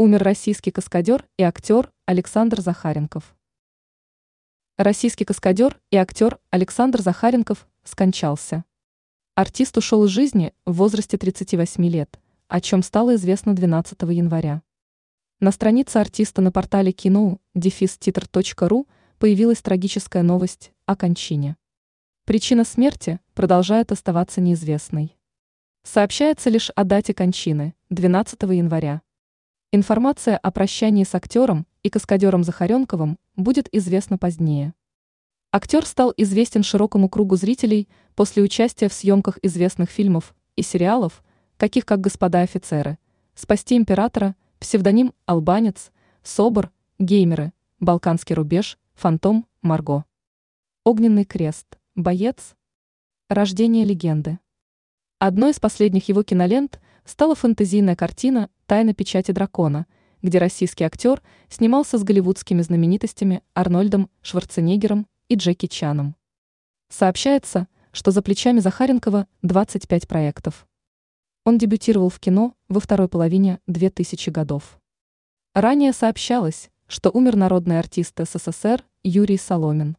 Умер российский каскадер и актер Александр Захаренков. Российский каскадер и актер Александр Захаренков скончался. Артист ушел из жизни в возрасте 38 лет, о чем стало известно 12 января. На странице артиста на портале кино дефиститр.ру появилась трагическая новость о кончине. Причина смерти продолжает оставаться неизвестной. Сообщается лишь о дате кончины – 12 января. Информация о прощании с актером и каскадером Захаренковым будет известна позднее. Актер стал известен широкому кругу зрителей после участия в съемках известных фильмов и сериалов, таких как «Господа офицеры», «Спасти императора», псевдоним «Албанец», «Собор», «Геймеры», «Балканский рубеж», «Фантом», «Марго». «Огненный крест», «Боец», «Рождение легенды». Одной из последних его кинолент стала фэнтезийная картина «Тайна печати дракона», где российский актер снимался с голливудскими знаменитостями Арнольдом Шварценеггером и Джеки Чаном. Сообщается, что за плечами Захаренкова 25 проектов. Он дебютировал в кино во второй половине 2000 годов. Ранее сообщалось, что умер народный артист СССР Юрий Соломин.